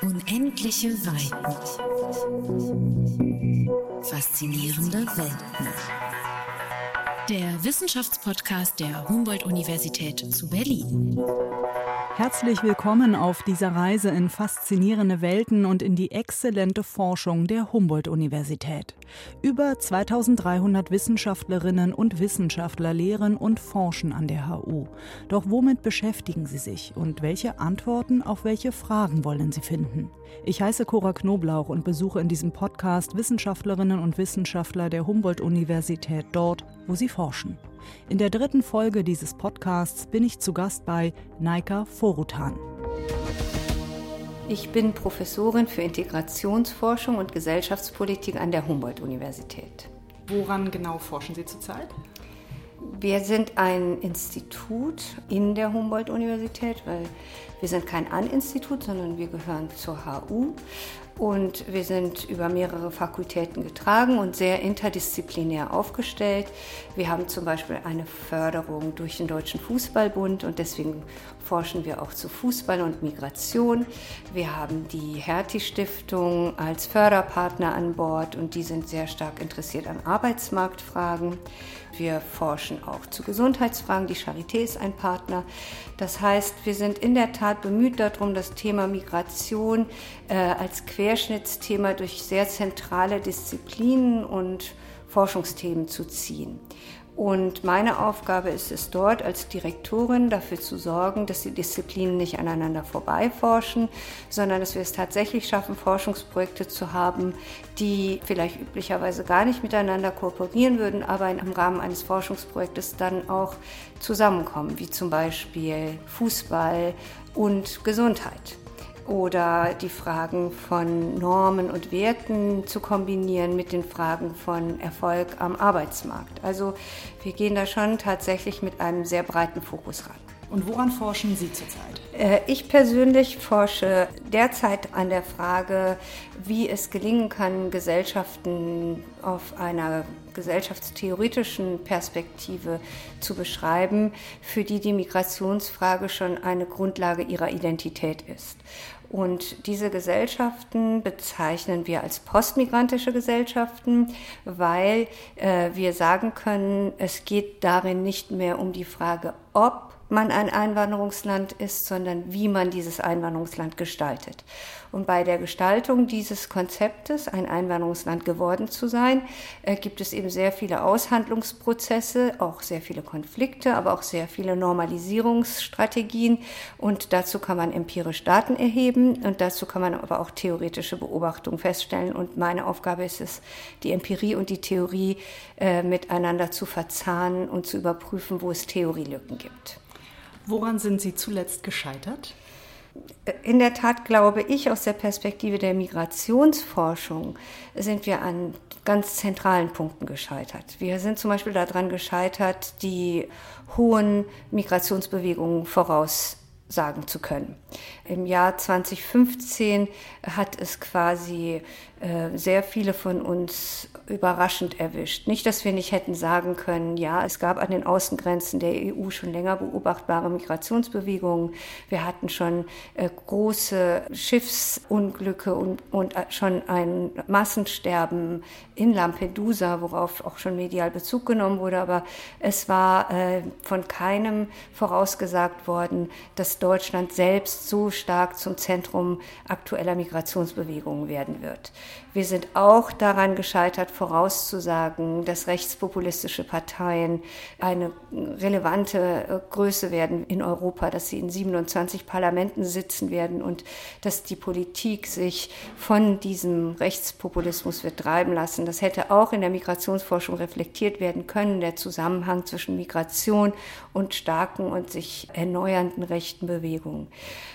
Unendliche Weiten. Faszinierende Welten. Der Wissenschaftspodcast der Humboldt-Universität zu Berlin. Herzlich willkommen auf dieser Reise in faszinierende Welten und in die exzellente Forschung der Humboldt-Universität. Über 2300 Wissenschaftlerinnen und Wissenschaftler lehren und forschen an der HU. Doch womit beschäftigen sie sich und welche Antworten auf welche Fragen wollen sie finden? Ich heiße Cora Knoblauch und besuche in diesem Podcast Wissenschaftlerinnen und Wissenschaftler der Humboldt-Universität dort, wo sie forschen. In der dritten Folge dieses Podcasts bin ich zu Gast bei Naika Forutan. Ich bin Professorin für Integrationsforschung und Gesellschaftspolitik an der Humboldt-Universität. Woran genau forschen Sie zurzeit? Wir sind ein Institut in der Humboldt-Universität, weil wir sind kein An-Institut, sondern wir gehören zur HU und wir sind über mehrere Fakultäten getragen und sehr interdisziplinär aufgestellt. Wir haben zum Beispiel eine Förderung durch den Deutschen Fußballbund und deswegen forschen wir auch zu Fußball und Migration. Wir haben die Hertie-Stiftung als Förderpartner an Bord und die sind sehr stark interessiert an Arbeitsmarktfragen. Wir forschen auch zu Gesundheitsfragen. Die Charité ist ein Partner. Das heißt, wir sind in der Tat bemüht darum, das Thema Migration äh, als Querschnittsthema durch sehr zentrale Disziplinen und Forschungsthemen zu ziehen. Und meine Aufgabe ist es dort als Direktorin dafür zu sorgen, dass die Disziplinen nicht aneinander vorbeiforschen, sondern dass wir es tatsächlich schaffen, Forschungsprojekte zu haben, die vielleicht üblicherweise gar nicht miteinander kooperieren würden, aber im Rahmen eines Forschungsprojektes dann auch zusammenkommen, wie zum Beispiel Fußball und Gesundheit oder die Fragen von Normen und Werten zu kombinieren mit den Fragen von Erfolg am Arbeitsmarkt. Also wir gehen da schon tatsächlich mit einem sehr breiten Fokus ran. Und woran forschen Sie zurzeit? Äh, ich persönlich forsche derzeit an der Frage, wie es gelingen kann, Gesellschaften auf einer gesellschaftstheoretischen Perspektive zu beschreiben, für die die Migrationsfrage schon eine Grundlage ihrer Identität ist. Und diese Gesellschaften bezeichnen wir als postmigrantische Gesellschaften, weil äh, wir sagen können, es geht darin nicht mehr um die Frage, ob man ein Einwanderungsland ist, sondern wie man dieses Einwanderungsland gestaltet. Und bei der Gestaltung dieses Konzeptes, ein Einwanderungsland geworden zu sein, äh, gibt es eben sehr viele Aushandlungsprozesse, auch sehr viele Konflikte, aber auch sehr viele Normalisierungsstrategien. Und dazu kann man empirisch Daten erheben und dazu kann man aber auch theoretische Beobachtungen feststellen. Und meine Aufgabe ist es, die Empirie und die Theorie äh, miteinander zu verzahnen und zu überprüfen, wo es Theorielücken gibt. Woran sind Sie zuletzt gescheitert? In der Tat glaube ich, aus der Perspektive der Migrationsforschung sind wir an ganz zentralen Punkten gescheitert. Wir sind zum Beispiel daran gescheitert, die hohen Migrationsbewegungen voraussagen zu können. Im Jahr 2015 hat es quasi sehr viele von uns überraschend erwischt. Nicht, dass wir nicht hätten sagen können, ja, es gab an den Außengrenzen der EU schon länger beobachtbare Migrationsbewegungen. Wir hatten schon äh, große Schiffsunglücke und, und äh, schon ein Massensterben in Lampedusa, worauf auch schon medial Bezug genommen wurde. Aber es war äh, von keinem vorausgesagt worden, dass Deutschland selbst so stark zum Zentrum aktueller Migrationsbewegungen werden wird. Wir sind auch daran gescheitert, vorauszusagen, dass rechtspopulistische Parteien eine relevante äh, Größe werden in Europa, dass sie in 27 Parlamenten sitzen werden und dass die Politik sich von diesem Rechtspopulismus wird treiben lassen. Das hätte auch in der Migrationsforschung reflektiert werden können, der Zusammenhang zwischen Migration und starken und sich erneuernden rechten Bewegungen.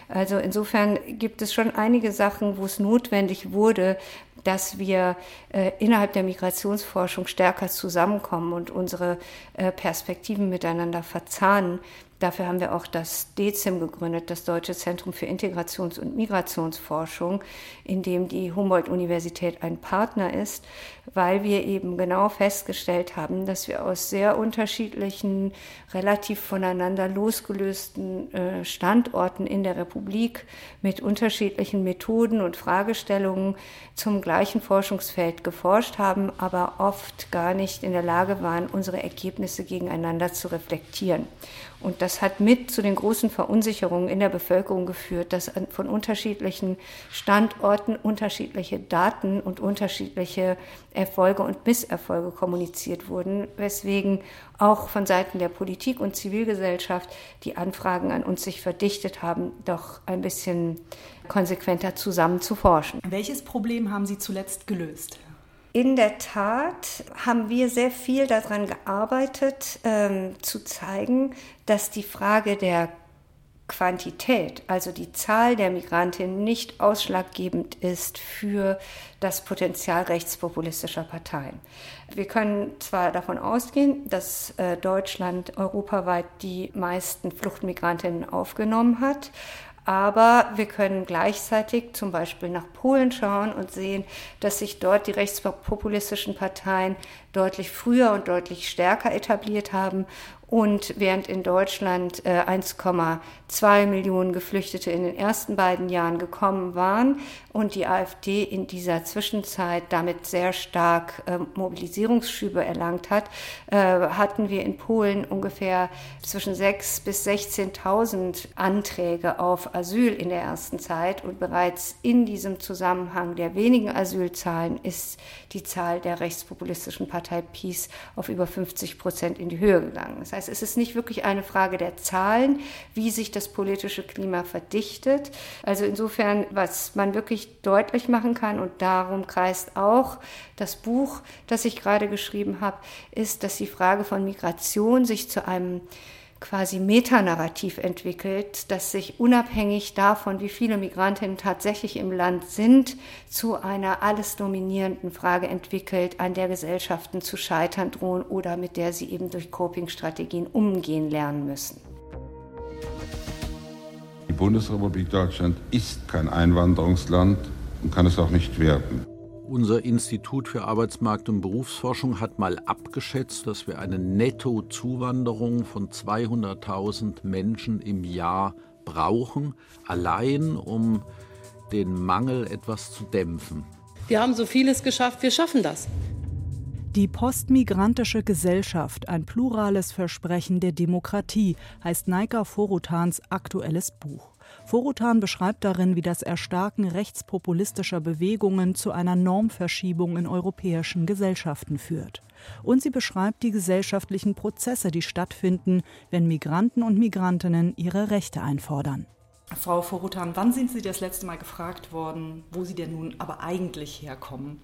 Also insofern gibt es schon einige Sachen, wo es notwendig wurde, dass wir äh, innerhalb der Migrationsforschung stärker zusammenkommen und unsere äh, Perspektiven miteinander verzahnen, Dafür haben wir auch das DEZIM gegründet, das Deutsche Zentrum für Integrations- und Migrationsforschung, in dem die Humboldt-Universität ein Partner ist, weil wir eben genau festgestellt haben, dass wir aus sehr unterschiedlichen, relativ voneinander losgelösten äh, Standorten in der Republik mit unterschiedlichen Methoden und Fragestellungen zum gleichen Forschungsfeld geforscht haben, aber oft gar nicht in der Lage waren, unsere Ergebnisse gegeneinander zu reflektieren. Und das hat mit zu den großen Verunsicherungen in der Bevölkerung geführt, dass von unterschiedlichen Standorten unterschiedliche Daten und unterschiedliche Erfolge und Misserfolge kommuniziert wurden, weswegen auch von Seiten der Politik und Zivilgesellschaft die Anfragen an uns sich verdichtet haben, doch ein bisschen konsequenter zusammen zu forschen. Welches Problem haben Sie zuletzt gelöst? In der Tat haben wir sehr viel daran gearbeitet, ähm, zu zeigen, dass die Frage der Quantität, also die Zahl der Migrantinnen, nicht ausschlaggebend ist für das Potenzial rechtspopulistischer Parteien. Wir können zwar davon ausgehen, dass äh, Deutschland europaweit die meisten Fluchtmigrantinnen aufgenommen hat, aber wir können gleichzeitig zum Beispiel nach Polen schauen und sehen, dass sich dort die rechtspopulistischen Parteien deutlich früher und deutlich stärker etabliert haben und während in Deutschland 1,2 äh, Millionen Geflüchtete in den ersten beiden Jahren gekommen waren und die AfD in dieser Zwischenzeit damit sehr stark äh, Mobilisierungsschübe erlangt hat, äh, hatten wir in Polen ungefähr zwischen 6.000 bis 16.000 Anträge auf Asyl in der ersten Zeit. Und bereits in diesem Zusammenhang der wenigen Asylzahlen ist die Zahl der rechtspopulistischen Partei PiS auf über 50 Prozent in die Höhe gegangen. Das heißt, es ist nicht wirklich eine Frage der Zahlen, wie sich das politische Klima verdichtet. Also insofern, was man wirklich deutlich machen kann, und darum kreist auch das Buch, das ich gerade geschrieben habe, ist, dass die Frage von Migration sich zu einem quasi Metanarrativ entwickelt, das sich unabhängig davon, wie viele Migrantinnen tatsächlich im Land sind, zu einer alles dominierenden Frage entwickelt, an der Gesellschaften zu scheitern drohen oder mit der sie eben durch Coping-Strategien umgehen lernen müssen. Die Bundesrepublik Deutschland ist kein Einwanderungsland und kann es auch nicht werden. Unser Institut für Arbeitsmarkt und Berufsforschung hat mal abgeschätzt, dass wir eine Nettozuwanderung von 200.000 Menschen im Jahr brauchen, allein um den Mangel etwas zu dämpfen. Wir haben so vieles geschafft, wir schaffen das. Die postmigrantische Gesellschaft, ein plurales Versprechen der Demokratie, heißt Naika Forutans aktuelles Buch. Forutan beschreibt darin, wie das Erstarken rechtspopulistischer Bewegungen zu einer Normverschiebung in europäischen Gesellschaften führt. Und sie beschreibt die gesellschaftlichen Prozesse, die stattfinden, wenn Migranten und Migrantinnen ihre Rechte einfordern. Frau Forutan, wann sind Sie das letzte Mal gefragt worden, wo Sie denn nun aber eigentlich herkommen?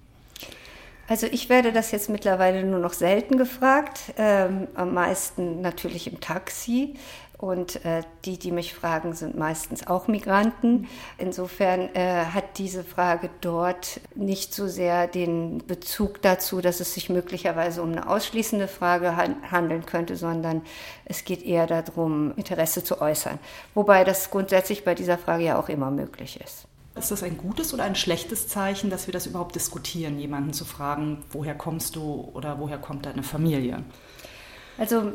Also ich werde das jetzt mittlerweile nur noch selten gefragt, ähm, am meisten natürlich im Taxi. Und äh, die, die mich fragen, sind meistens auch Migranten. Insofern äh, hat diese Frage dort nicht so sehr den Bezug dazu, dass es sich möglicherweise um eine ausschließende Frage han handeln könnte, sondern es geht eher darum, Interesse zu äußern. Wobei das grundsätzlich bei dieser Frage ja auch immer möglich ist. Ist das ein gutes oder ein schlechtes Zeichen, dass wir das überhaupt diskutieren, jemanden zu fragen, woher kommst du oder woher kommt deine Familie? Also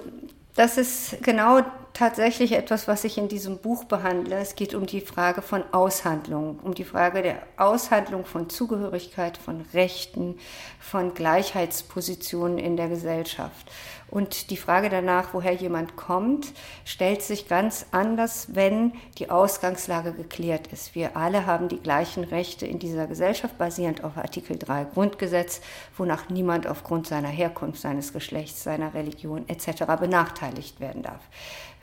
das ist genau tatsächlich etwas, was ich in diesem Buch behandle. Es geht um die Frage von Aushandlung, um die Frage der Aushandlung von Zugehörigkeit, von Rechten, von Gleichheitspositionen in der Gesellschaft. Und die Frage danach, woher jemand kommt, stellt sich ganz anders, wenn die Ausgangslage geklärt ist. Wir alle haben die gleichen Rechte in dieser Gesellschaft, basierend auf Artikel 3 Grundgesetz, wonach niemand aufgrund seiner Herkunft, seines Geschlechts, seiner Religion etc. benachteiligt werden darf.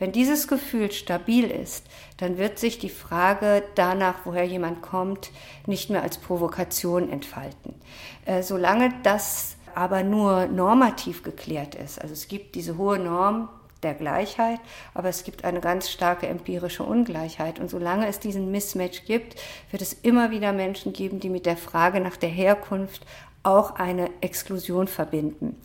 Wenn dieses Gefühl stabil ist, dann wird sich die Frage danach, woher jemand kommt, nicht mehr als Provokation entfalten. Äh, solange das aber nur normativ geklärt ist. Also es gibt diese hohe Norm der Gleichheit, aber es gibt eine ganz starke empirische Ungleichheit. Und solange es diesen Mismatch gibt, wird es immer wieder Menschen geben, die mit der Frage nach der Herkunft auch eine Exklusion verbinden.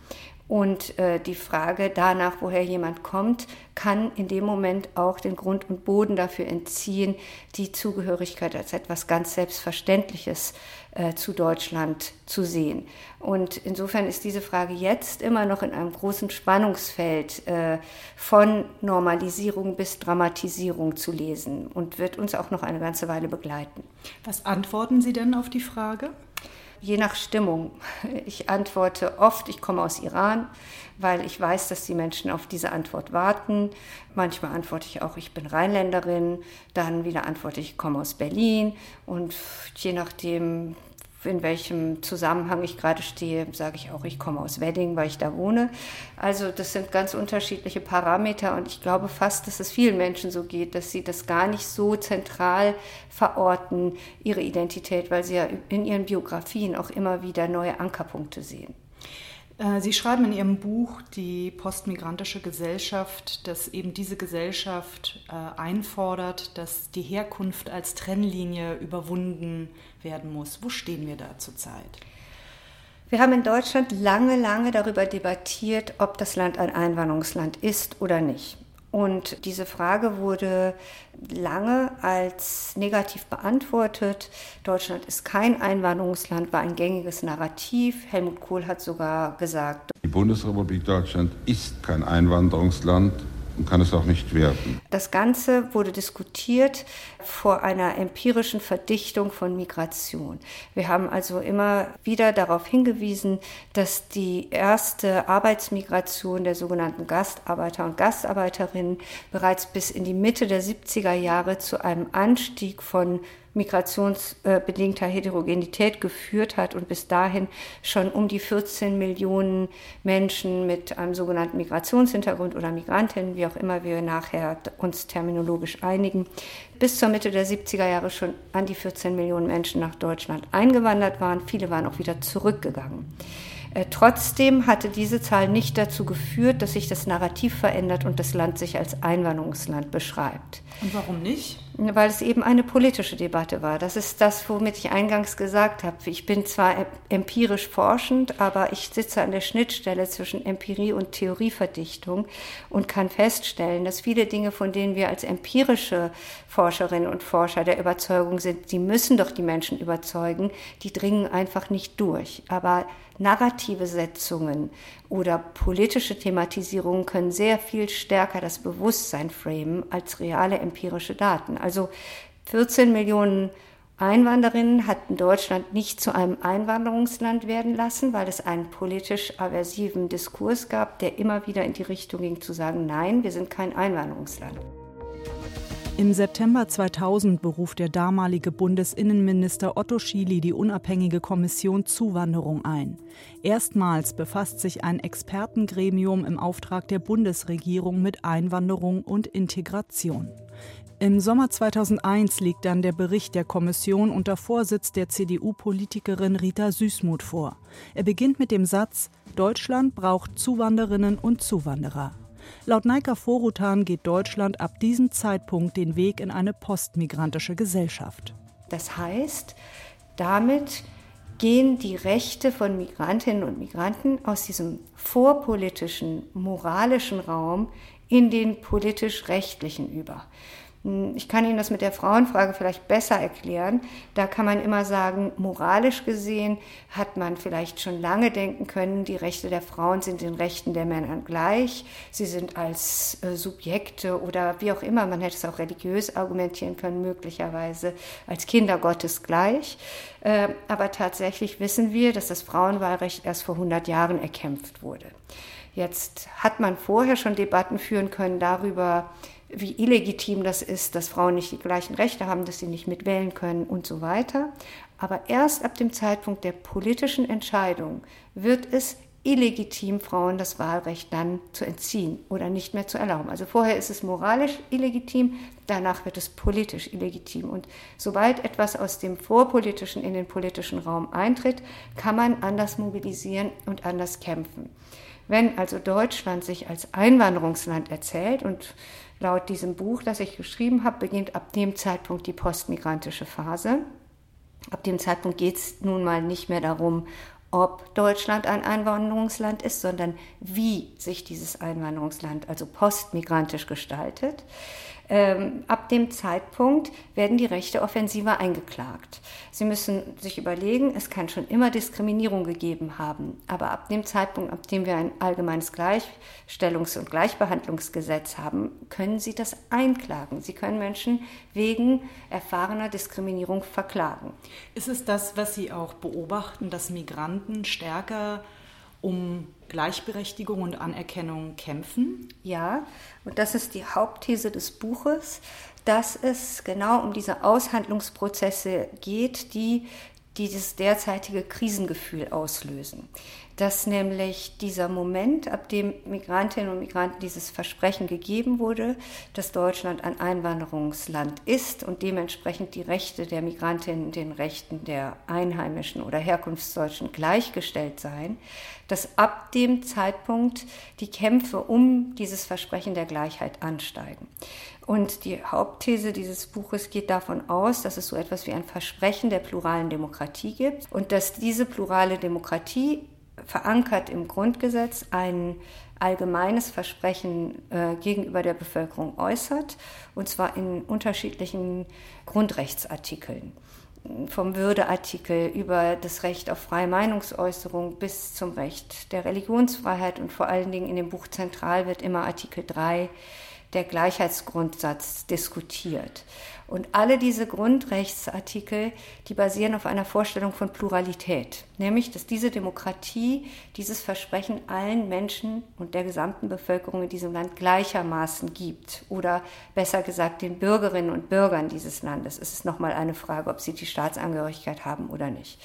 Und äh, die Frage danach, woher jemand kommt, kann in dem Moment auch den Grund und Boden dafür entziehen, die Zugehörigkeit als etwas ganz Selbstverständliches äh, zu Deutschland zu sehen. Und insofern ist diese Frage jetzt immer noch in einem großen Spannungsfeld äh, von Normalisierung bis Dramatisierung zu lesen und wird uns auch noch eine ganze Weile begleiten. Was antworten Sie denn auf die Frage? Je nach Stimmung. Ich antworte oft, ich komme aus Iran, weil ich weiß, dass die Menschen auf diese Antwort warten. Manchmal antworte ich auch, ich bin Rheinländerin. Dann wieder antworte ich, ich komme aus Berlin. Und je nachdem, in welchem Zusammenhang ich gerade stehe, sage ich auch, ich komme aus Wedding, weil ich da wohne. Also das sind ganz unterschiedliche Parameter und ich glaube fast, dass es vielen Menschen so geht, dass sie das gar nicht so zentral verorten, ihre Identität, weil sie ja in ihren Biografien auch immer wieder neue Ankerpunkte sehen. Äh, sie schreiben in Ihrem Buch Die postmigrantische Gesellschaft, dass eben diese Gesellschaft äh, einfordert, dass die Herkunft als Trennlinie überwunden werden muss. Wo stehen wir da zurzeit? Wir haben in Deutschland lange, lange darüber debattiert, ob das Land ein Einwanderungsland ist oder nicht. Und diese Frage wurde lange als negativ beantwortet. Deutschland ist kein Einwanderungsland, war ein gängiges Narrativ. Helmut Kohl hat sogar gesagt, die Bundesrepublik Deutschland ist kein Einwanderungsland und kann es auch nicht werden. Das Ganze wurde diskutiert vor einer empirischen Verdichtung von Migration. Wir haben also immer wieder darauf hingewiesen, dass die erste Arbeitsmigration der sogenannten Gastarbeiter und Gastarbeiterinnen bereits bis in die Mitte der 70er Jahre zu einem Anstieg von migrationsbedingter Heterogenität geführt hat und bis dahin schon um die 14 Millionen Menschen mit einem sogenannten Migrationshintergrund oder Migrantinnen, wie auch immer wir nachher uns terminologisch einigen, bis zur Mitte der 70er Jahre schon an die 14 Millionen Menschen nach Deutschland eingewandert waren. Viele waren auch wieder zurückgegangen. Äh, trotzdem hatte diese Zahl nicht dazu geführt, dass sich das Narrativ verändert und das Land sich als Einwanderungsland beschreibt. Und warum nicht? Weil es eben eine politische Debatte war. Das ist das, womit ich eingangs gesagt habe. Ich bin zwar empirisch forschend, aber ich sitze an der Schnittstelle zwischen Empirie und Theorieverdichtung und kann feststellen, dass viele Dinge, von denen wir als empirische Forscherinnen und Forscher der Überzeugung sind, sie müssen doch die Menschen überzeugen, die dringen einfach nicht durch. Aber narrative Setzungen oder politische Thematisierungen können sehr viel stärker das Bewusstsein framen als reale empirische Daten. Also 14 Millionen Einwanderinnen hatten Deutschland nicht zu einem Einwanderungsland werden lassen, weil es einen politisch aversiven Diskurs gab, der immer wieder in die Richtung ging zu sagen, nein, wir sind kein Einwanderungsland. Im September 2000 beruft der damalige Bundesinnenminister Otto Schily die unabhängige Kommission Zuwanderung ein. Erstmals befasst sich ein Expertengremium im Auftrag der Bundesregierung mit Einwanderung und Integration. Im Sommer 2001 liegt dann der Bericht der Kommission unter Vorsitz der CDU-Politikerin Rita Süßmuth vor. Er beginnt mit dem Satz Deutschland braucht Zuwanderinnen und Zuwanderer. Laut Naika Forutan geht Deutschland ab diesem Zeitpunkt den Weg in eine postmigrantische Gesellschaft. Das heißt, damit gehen die Rechte von Migrantinnen und Migranten aus diesem vorpolitischen, moralischen Raum in den politisch-rechtlichen über. Hm, ich kann Ihnen das mit der Frauenfrage vielleicht besser erklären. Da kann man immer sagen, moralisch gesehen hat man vielleicht schon lange denken können, die Rechte der Frauen sind den Rechten der Männer gleich. Sie sind als äh, Subjekte oder wie auch immer, man hätte es auch religiös argumentieren können, möglicherweise als Kinder Gottes gleich. Äh, aber tatsächlich wissen wir, dass das Frauenwahlrecht erst vor 100 Jahren erkämpft wurde. Jetzt hat man vorher schon Debatten führen können darüber, wie illegitim das ist, dass Frauen nicht die gleichen Rechte haben, dass sie nicht mitwählen können und so weiter. Aber erst ab dem Zeitpunkt der politischen Entscheidung wird es illegitim, Frauen das Wahlrecht dann zu entziehen oder nicht mehr zu erlauben. Also vorher ist es moralisch illegitim, danach wird es politisch illegitim. Und sobald etwas aus dem vorpolitischen in den politischen Raum eintritt, kann man anders mobilisieren und anders kämpfen. Wenn also Deutschland sich als Einwanderungsland erzählt und Laut diesem Buch, das ich geschrieben habe, beginnt ab dem Zeitpunkt die postmigrantische Phase. Ab dem Zeitpunkt geht es nun mal nicht mehr darum, ob Deutschland ein Einwanderungsland ist, sondern wie sich dieses Einwanderungsland, also postmigrantisch gestaltet. Ähm, ab dem Zeitpunkt werden die Rechte offensiver eingeklagt. Sie müssen sich überlegen, es kann schon immer Diskriminierung gegeben haben, aber ab dem Zeitpunkt, ab dem wir ein allgemeines Gleichstellungs- und Gleichbehandlungsgesetz haben, können Sie das einklagen. Sie können Menschen wegen erfahrener Diskriminierung verklagen. Ist es das, was Sie auch beobachten, dass Migranten stärker um Gleichberechtigung und Anerkennung kämpfen? Ja, und das ist die Hauptthese des Buches, dass es genau um diese Aushandlungsprozesse geht, die dieses derzeitige Krisengefühl auslösen. Dass nämlich dieser Moment, ab dem Migrantinnen und Migranten dieses Versprechen gegeben wurde, dass Deutschland ein Einwanderungsland ist und dementsprechend die Rechte der Migrantinnen den Rechten der Einheimischen oder Herkunftsdeutschen gleichgestellt seien, dass ab dem Zeitpunkt die Kämpfe um dieses Versprechen der Gleichheit ansteigen. Und die Hauptthese dieses Buches geht davon aus, dass es so etwas wie ein Versprechen der pluralen Demokratie gibt und dass diese plurale Demokratie verankert im Grundgesetz ein allgemeines Versprechen äh, gegenüber der Bevölkerung äußert, und zwar in unterschiedlichen Grundrechtsartikeln. Vom Würdeartikel über das Recht auf freie Meinungsäußerung bis zum Recht der Religionsfreiheit und vor allen Dingen in dem Buch zentral wird immer Artikel 3 der Gleichheitsgrundsatz diskutiert. Und alle diese Grundrechtsartikel, die basieren auf einer Vorstellung von Pluralität, nämlich dass diese Demokratie dieses Versprechen allen Menschen und der gesamten Bevölkerung in diesem Land gleichermaßen gibt oder besser gesagt den Bürgerinnen und Bürgern dieses Landes. Es ist nochmal eine Frage, ob sie die Staatsangehörigkeit haben oder nicht.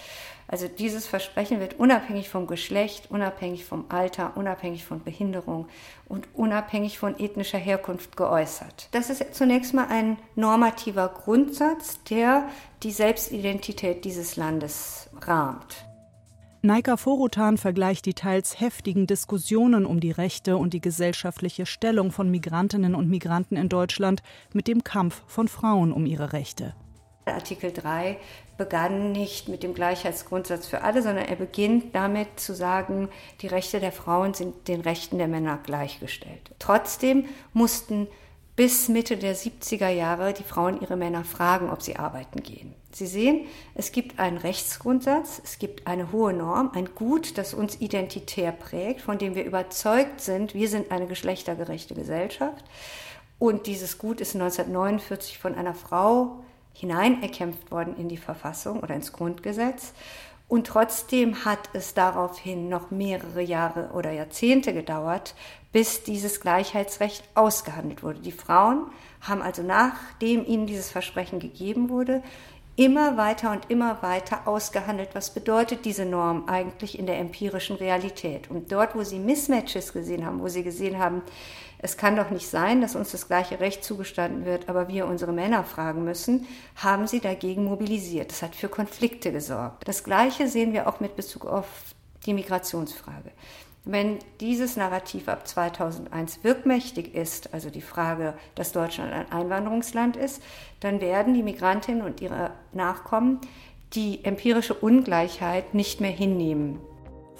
Also dieses Versprechen wird unabhängig vom Geschlecht, unabhängig vom Alter, unabhängig von Behinderung und unabhängig von ethnischer Herkunft geäußert. Das ist zunächst mal ein normativer Grundsatz, der die Selbstidentität dieses Landes rahmt. Naika Forutan vergleicht die teils heftigen Diskussionen um die Rechte und die gesellschaftliche Stellung von Migrantinnen und Migranten in Deutschland mit dem Kampf von Frauen um ihre Rechte. Artikel 3 begann nicht mit dem Gleichheitsgrundsatz für alle, sondern er beginnt damit zu sagen, die Rechte der Frauen sind den Rechten der Männer gleichgestellt. Trotzdem mussten bis Mitte der 70er Jahre die Frauen ihre Männer fragen, ob sie arbeiten gehen. Sie sehen, es gibt einen Rechtsgrundsatz, es gibt eine hohe Norm, ein Gut, das uns identitär prägt, von dem wir überzeugt sind, wir sind eine geschlechtergerechte Gesellschaft. Und dieses Gut ist 1949 von einer Frau hineinerkämpft worden in die Verfassung oder ins Grundgesetz. Und trotzdem hat es daraufhin noch mehrere Jahre oder Jahrzehnte gedauert, bis dieses Gleichheitsrecht ausgehandelt wurde. Die Frauen haben also nachdem ihnen dieses Versprechen gegeben wurde, immer weiter und immer weiter ausgehandelt, was bedeutet diese Norm eigentlich in der empirischen Realität. Und dort, wo sie Mismatches gesehen haben, wo sie gesehen haben, es kann doch nicht sein, dass uns das gleiche Recht zugestanden wird, aber wir unsere Männer fragen müssen, haben sie dagegen mobilisiert. Das hat für Konflikte gesorgt. Das Gleiche sehen wir auch mit Bezug auf die Migrationsfrage. Wenn dieses Narrativ ab 2001 wirkmächtig ist, also die Frage, dass Deutschland ein Einwanderungsland ist, dann werden die Migrantinnen und ihre Nachkommen die empirische Ungleichheit nicht mehr hinnehmen.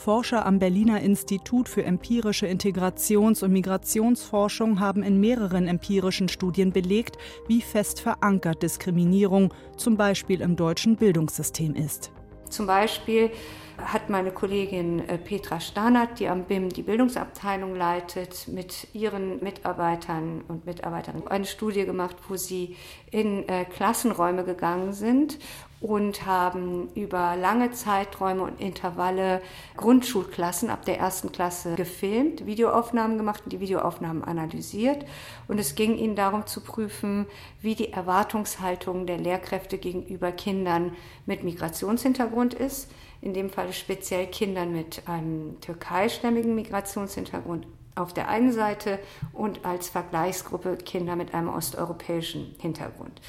Forscher am Berliner Institut für empirische Integrations- und Migrationsforschung haben in mehreren empirischen Studien belegt, wie fest verankert Diskriminierung zum Beispiel im deutschen Bildungssystem ist. Zum Beispiel hat meine Kollegin äh, Petra Starnert, die am BIM die Bildungsabteilung leitet, mit ihren Mitarbeitern und Mitarbeiterinnen eine Studie gemacht, wo sie in äh, Klassenräume gegangen sind und haben über lange Zeiträume und Intervalle Grundschulklassen ab der ersten Klasse gefilmt, Videoaufnahmen gemacht und die Videoaufnahmen analysiert. Und es ging ihnen darum zu prüfen, wie die Erwartungshaltung der Lehrkräfte gegenüber Kindern mit Migrationshintergrund ist. In dem Fall speziell Kindern mit einem türkeistämmigen Migrationshintergrund auf der einen Seite und als Vergleichsgruppe Kinder mit einem osteuropäischen Hintergrund.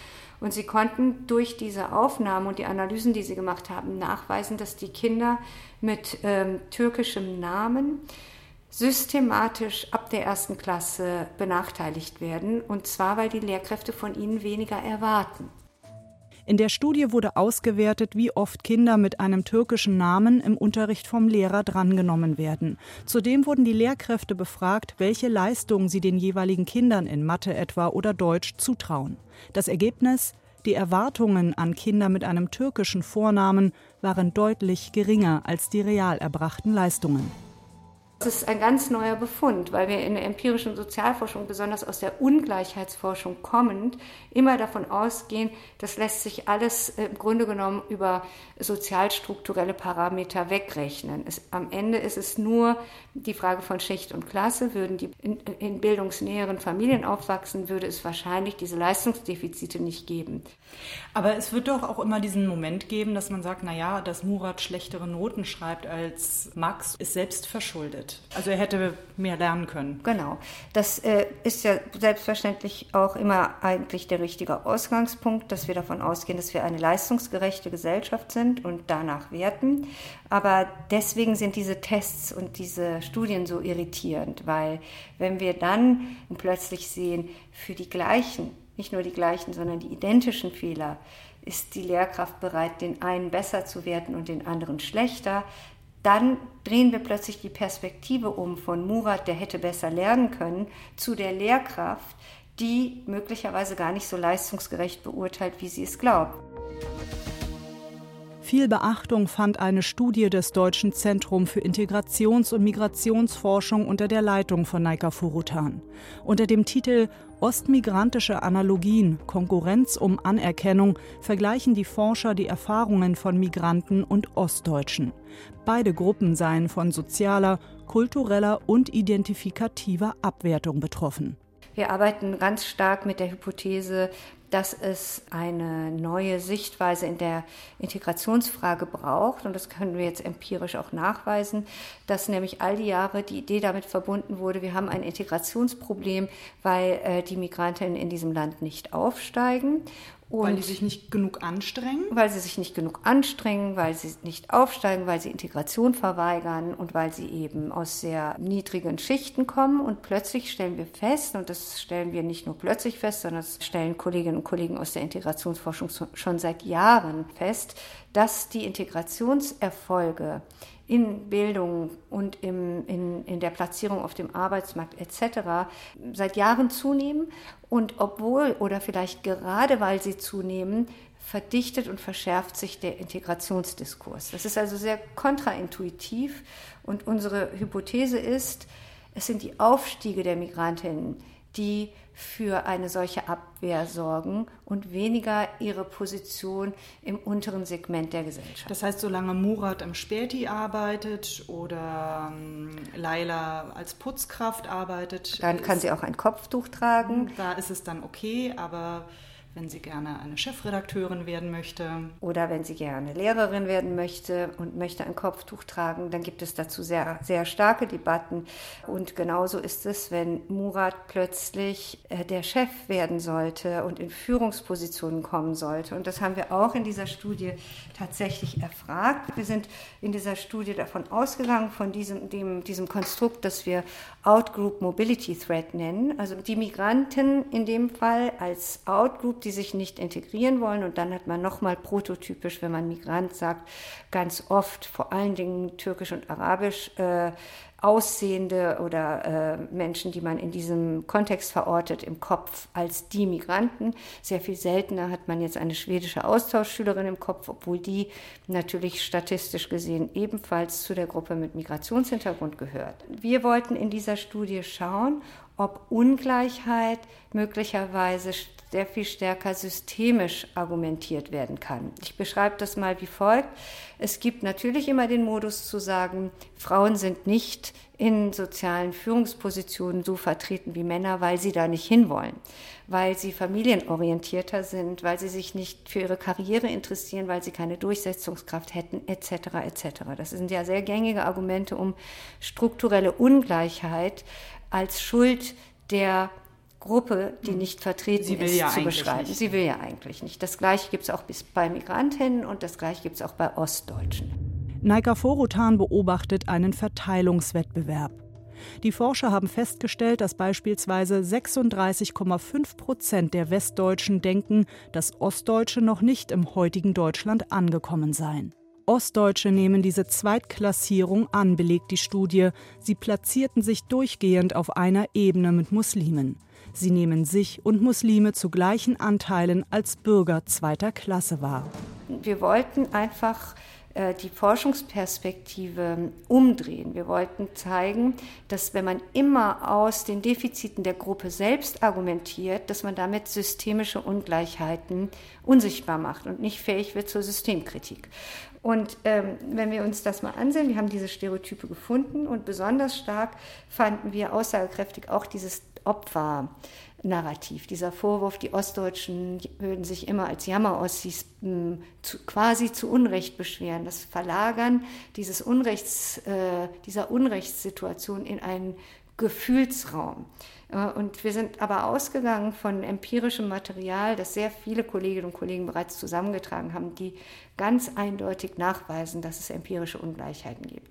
Und sie konnten durch diese Aufnahmen und die Analysen, die sie gemacht haben, nachweisen, dass die Kinder mit ähm, türkischem Namen systematisch ab der ersten Klasse benachteiligt werden. Und zwar, weil die Lehrkräfte von ihnen weniger erwarten. In der Studie wurde ausgewertet, wie oft Kinder mit einem türkischen Namen im Unterricht vom Lehrer drangenommen werden. Zudem wurden die Lehrkräfte befragt, welche Leistungen sie den jeweiligen Kindern in Mathe etwa oder Deutsch zutrauen. Das Ergebnis die Erwartungen an Kinder mit einem türkischen Vornamen waren deutlich geringer als die real erbrachten Leistungen. Das ist ein ganz neuer Befund, weil wir in der empirischen Sozialforschung, besonders aus der Ungleichheitsforschung kommend, immer davon ausgehen, das lässt sich alles im Grunde genommen über sozialstrukturelle Parameter wegrechnen. Es, am Ende ist es nur die Frage von Schicht und Klasse. Würden die in, in bildungsnäheren Familien aufwachsen, würde es wahrscheinlich diese Leistungsdefizite nicht geben. Aber es wird doch auch immer diesen Moment geben, dass man sagt, na ja, dass Murat schlechtere Noten schreibt als Max, ist selbst verschuldet. Also er hätte mehr lernen können. Genau. Das äh, ist ja selbstverständlich auch immer eigentlich der richtige Ausgangspunkt, dass wir davon ausgehen, dass wir eine leistungsgerechte Gesellschaft sind und danach werten. Aber deswegen sind diese Tests und diese Studien so irritierend, weil wenn wir dann plötzlich sehen, für die gleichen, nicht nur die gleichen, sondern die identischen Fehler, ist die Lehrkraft bereit, den einen besser zu werten und den anderen schlechter, dann drehen wir plötzlich die Perspektive um von Murat, der hätte besser lernen können, zu der Lehrkraft, die möglicherweise gar nicht so leistungsgerecht beurteilt, wie sie es glaubt. Viel Beachtung fand eine Studie des Deutschen Zentrum für Integrations- und Migrationsforschung unter der Leitung von Naika Furutan. Unter dem Titel Ostmigrantische Analogien, Konkurrenz um Anerkennung vergleichen die Forscher die Erfahrungen von Migranten und Ostdeutschen. Beide Gruppen seien von sozialer, kultureller und identifikativer Abwertung betroffen. Wir arbeiten ganz stark mit der Hypothese, dass es eine neue Sichtweise in der Integrationsfrage braucht. Und das können wir jetzt empirisch auch nachweisen, dass nämlich all die Jahre die Idee damit verbunden wurde, wir haben ein Integrationsproblem, weil äh, die Migrantinnen in diesem Land nicht aufsteigen. Und weil die sich nicht genug anstrengen? Weil sie sich nicht genug anstrengen, weil sie nicht aufsteigen, weil sie Integration verweigern und weil sie eben aus sehr niedrigen Schichten kommen. Und plötzlich stellen wir fest, und das stellen wir nicht nur plötzlich fest, sondern das stellen Kolleginnen und Kollegen aus der Integrationsforschung schon seit Jahren fest, dass die Integrationserfolge in Bildung und im, in, in der Platzierung auf dem Arbeitsmarkt etc. seit Jahren zunehmen und obwohl oder vielleicht gerade weil sie zunehmen, verdichtet und verschärft sich der Integrationsdiskurs. Das ist also sehr kontraintuitiv und unsere Hypothese ist, es sind die Aufstiege der Migrantinnen, die für eine solche Abwehr sorgen und weniger ihre Position im unteren Segment der Gesellschaft. Das heißt, solange Murat am Späti arbeitet oder ähm, Laila als Putzkraft arbeitet, dann kann sie auch ein Kopftuch tragen. Da ist es dann okay, aber wenn sie gerne eine Chefredakteurin werden möchte. Oder wenn sie gerne Lehrerin werden möchte und möchte ein Kopftuch tragen, dann gibt es dazu sehr, sehr starke Debatten. Und genauso ist es, wenn Murat plötzlich äh, der Chef werden sollte und in Führungspositionen kommen sollte. Und das haben wir auch in dieser Studie tatsächlich erfragt. Wir sind in dieser Studie davon ausgegangen, von diesem, dem, diesem Konstrukt, das wir Outgroup Mobility Threat nennen. Also die Migranten in dem Fall als Outgroup die sich nicht integrieren wollen. Und dann hat man nochmal prototypisch, wenn man Migrant sagt, ganz oft vor allen Dingen türkisch und arabisch äh, aussehende oder äh, Menschen, die man in diesem Kontext verortet, im Kopf als die Migranten. Sehr viel seltener hat man jetzt eine schwedische Austauschschülerin im Kopf, obwohl die natürlich statistisch gesehen ebenfalls zu der Gruppe mit Migrationshintergrund gehört. Wir wollten in dieser Studie schauen, ob Ungleichheit möglicherweise sehr viel stärker systemisch argumentiert werden kann. Ich beschreibe das mal wie folgt. Es gibt natürlich immer den Modus zu sagen, Frauen sind nicht in sozialen Führungspositionen so vertreten wie Männer, weil sie da nicht hinwollen, weil sie familienorientierter sind, weil sie sich nicht für ihre Karriere interessieren, weil sie keine Durchsetzungskraft hätten, etc. etc. Das sind ja sehr gängige Argumente, um strukturelle Ungleichheit als Schuld der Gruppe, die hm. nicht vertreten ist, ja zu beschreiben. Nicht. Sie will ja eigentlich nicht. Das Gleiche gibt es auch bei Migrantinnen und das Gleiche gibt es auch bei Ostdeutschen. Naika Forutan beobachtet einen Verteilungswettbewerb. Die Forscher haben festgestellt, dass beispielsweise 36,5 Prozent der Westdeutschen denken, dass Ostdeutsche noch nicht im heutigen Deutschland angekommen seien. Ostdeutsche nehmen diese Zweitklassierung an, belegt die Studie. Sie platzierten sich durchgehend auf einer Ebene mit Muslimen. Sie nehmen sich und Muslime zu gleichen Anteilen als Bürger zweiter Klasse wahr. Wir wollten einfach äh, die Forschungsperspektive umdrehen. Wir wollten zeigen, dass wenn man immer aus den Defiziten der Gruppe selbst argumentiert, dass man damit systemische Ungleichheiten unsichtbar macht und nicht fähig wird zur Systemkritik. Und ähm, wenn wir uns das mal ansehen, wir haben diese Stereotype gefunden und besonders stark fanden wir aussagekräftig auch dieses Opfer. Narrativ, dieser Vorwurf, die Ostdeutschen würden sich immer als Jammerossis hm, quasi zu Unrecht beschweren, das Verlagern dieses Unrechts, äh, dieser Unrechtssituation in einen Gefühlsraum. Äh, und wir sind aber ausgegangen von empirischem Material, das sehr viele Kolleginnen und Kollegen bereits zusammengetragen haben, die ganz eindeutig nachweisen, dass es empirische Ungleichheiten gibt.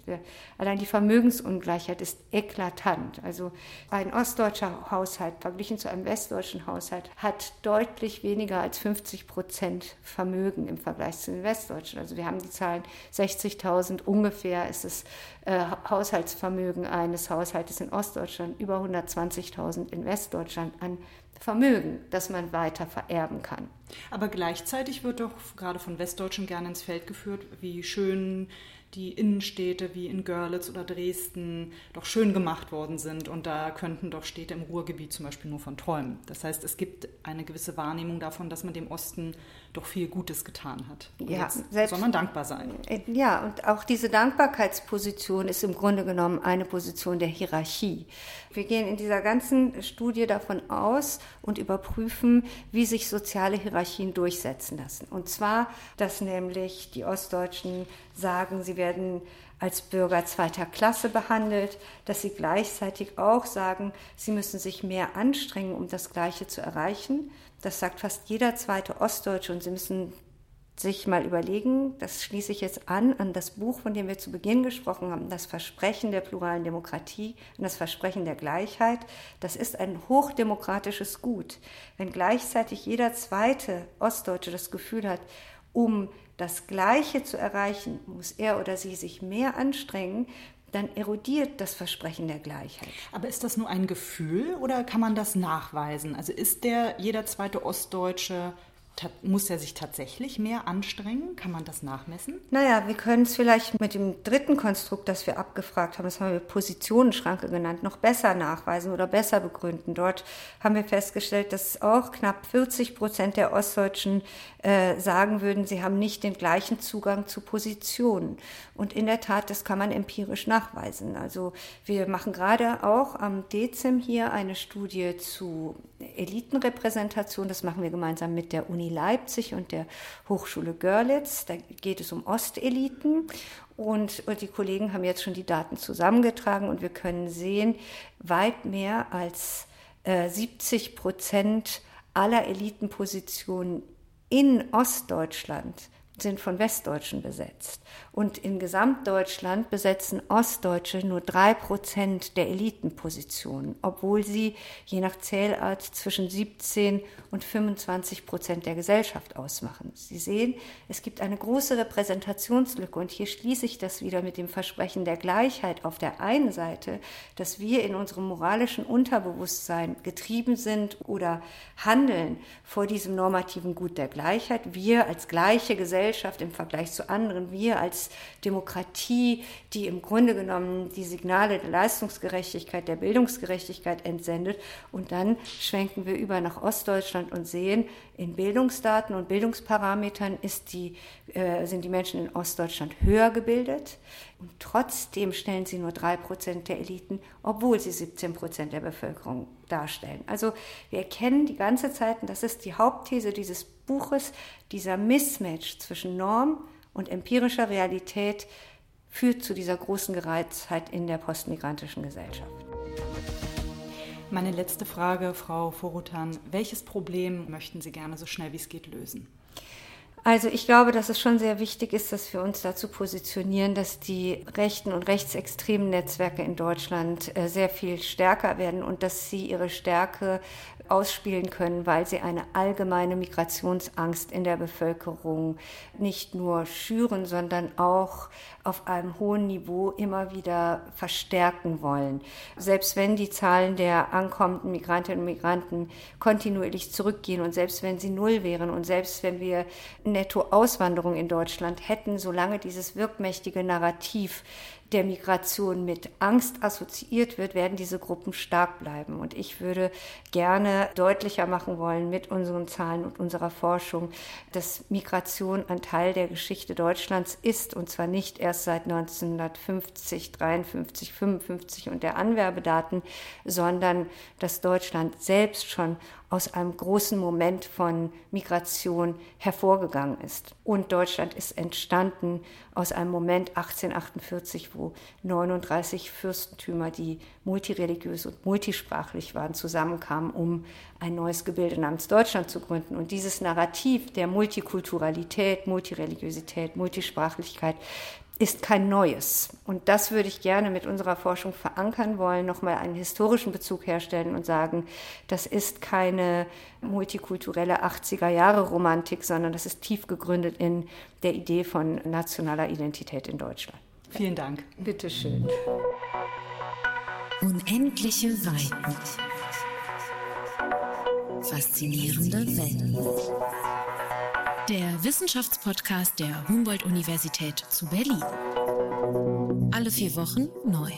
Allein die Vermögensungleichheit ist eklatant. Also ein ostdeutscher Haushalt verglichen zu einem westdeutschen Haushalt hat deutlich weniger als 50 Prozent Vermögen im Vergleich zu den westdeutschen. Also wir haben die Zahlen 60.000 ungefähr ist das äh, Haushaltsvermögen eines Haushaltes in Ostdeutschland, über 120.000 10.000 in Westdeutschland an Vermögen, das man weiter vererben kann. Aber gleichzeitig wird doch gerade von Westdeutschen gerne ins Feld geführt, wie schön die Innenstädte wie in Görlitz oder Dresden doch schön gemacht worden sind. Und da könnten doch Städte im Ruhrgebiet zum Beispiel nur von träumen. Das heißt, es gibt eine gewisse Wahrnehmung davon, dass man dem Osten doch viel Gutes getan hat. Und ja, selbst, soll man dankbar sein. Äh, ja, und auch diese Dankbarkeitsposition ist im Grunde genommen eine Position der Hierarchie. Wir gehen in dieser ganzen Studie davon aus und überprüfen, wie sich soziale Hierarchien durchsetzen lassen. Und zwar, dass nämlich die Ostdeutschen sagen, sie werden als Bürger zweiter Klasse behandelt, dass sie gleichzeitig auch sagen, sie müssen sich mehr anstrengen, um das Gleiche zu erreichen. Das sagt fast jeder zweite Ostdeutsche und sie müssen sich mal überlegen, das schließe ich jetzt an, an das Buch, von dem wir zu Beginn gesprochen haben, das Versprechen der pluralen Demokratie und das Versprechen der Gleichheit. Das ist ein hochdemokratisches Gut. Wenn gleichzeitig jeder zweite Ostdeutsche das Gefühl hat, um das Gleiche zu erreichen, muss er oder sie sich mehr anstrengen, dann erodiert das Versprechen der Gleichheit. Aber ist das nur ein Gefühl oder kann man das nachweisen? Also ist der jeder zweite Ostdeutsche muss er sich tatsächlich mehr anstrengen? Kann man das nachmessen? Naja, wir können es vielleicht mit dem dritten Konstrukt, das wir abgefragt haben, das haben wir Positionenschranke genannt, noch besser nachweisen oder besser begründen. Dort haben wir festgestellt, dass auch knapp 40 Prozent der Ostdeutschen äh, sagen würden, sie haben nicht den gleichen Zugang zu Positionen. Und in der Tat, das kann man empirisch nachweisen. Also wir machen gerade auch am DEZIM hier eine Studie zu Elitenrepräsentation. Das machen wir gemeinsam mit der Uni Leipzig und der Hochschule Görlitz. Da geht es um Osteliten. Und, die Kollegen haben jetzt schon die Daten zusammengetragen und wir können sehen, weit mehr als äh, 70 Prozent aller Elitenpositionen in Ostdeutschland sind von Westdeutschen besetzt. Und in Gesamtdeutschland besetzen Ostdeutsche nur drei Prozent der Elitenpositionen, obwohl sie je nach Zählart zwischen 17 und 25 Prozent der Gesellschaft ausmachen. Sie sehen, es gibt eine große Repräsentationslücke und hier schließe ich das wieder mit dem Versprechen der Gleichheit auf der einen Seite, dass wir in unserem moralischen Unterbewusstsein getrieben sind oder handeln vor diesem normativen Gut der Gleichheit. Wir als gleiche Gesellschaft im Vergleich zu anderen, wir als Demokratie, die im Grunde genommen die Signale der Leistungsgerechtigkeit, der Bildungsgerechtigkeit entsendet. Und dann schwenken wir über nach Ostdeutschland und sehen, in Bildungsdaten und Bildungsparametern die, äh, sind die Menschen in Ostdeutschland höher gebildet. Und trotzdem stellen sie nur drei Prozent der Eliten, obwohl sie 17 Prozent der Bevölkerung darstellen. Also wir erkennen die ganze Zeit, und das ist die Hauptthese dieses Buches, dieser Mismatch zwischen Norm und empirischer Realität führt zu dieser großen Gereiztheit in der postmigrantischen Gesellschaft. Meine letzte Frage, Frau Vorutan. Welches Problem möchten Sie gerne so schnell wie es geht lösen? Also ich glaube, dass es schon sehr wichtig ist, dass wir uns dazu positionieren, dass die rechten und rechtsextremen Netzwerke in Deutschland äh, sehr viel stärker werden und dass sie ihre Stärke ausspielen können, weil sie eine allgemeine Migrationsangst in der Bevölkerung nicht nur schüren, sondern auch auf einem hohen Niveau immer wieder verstärken wollen. Selbst wenn die Zahlen der ankommenden Migrantinnen und Migranten kontinuierlich zurückgehen und selbst wenn sie null wären und selbst wenn wir Nettoauswanderung in Deutschland hätten, solange dieses wirkmächtige Narrativ der Migration mit Angst assoziiert wird, werden diese Gruppen stark bleiben. Und ich würde gerne deutlicher machen wollen mit unseren Zahlen und unserer Forschung, dass Migration ein Teil der Geschichte Deutschlands ist und zwar nicht erst seit 1950, 53, 55 und der Anwerbedaten, sondern dass Deutschland selbst schon aus einem großen Moment von Migration hervorgegangen ist. Und Deutschland ist entstanden aus einem Moment 1848, wo 39 Fürstentümer, die multireligiös und multisprachlich waren, zusammenkamen, um ein neues Gebilde namens Deutschland zu gründen. Und dieses Narrativ der Multikulturalität, Multireligiosität, Multisprachlichkeit, ist kein neues. Und das würde ich gerne mit unserer Forschung verankern wollen, nochmal einen historischen Bezug herstellen und sagen, das ist keine multikulturelle 80er Jahre Romantik, sondern das ist tief gegründet in der Idee von nationaler Identität in Deutschland. Vielen Dank. Bitte schön. Unendliche Weiten. Faszinierende Welt. Der Wissenschaftspodcast der Humboldt-Universität zu Berlin. Alle vier Wochen neu.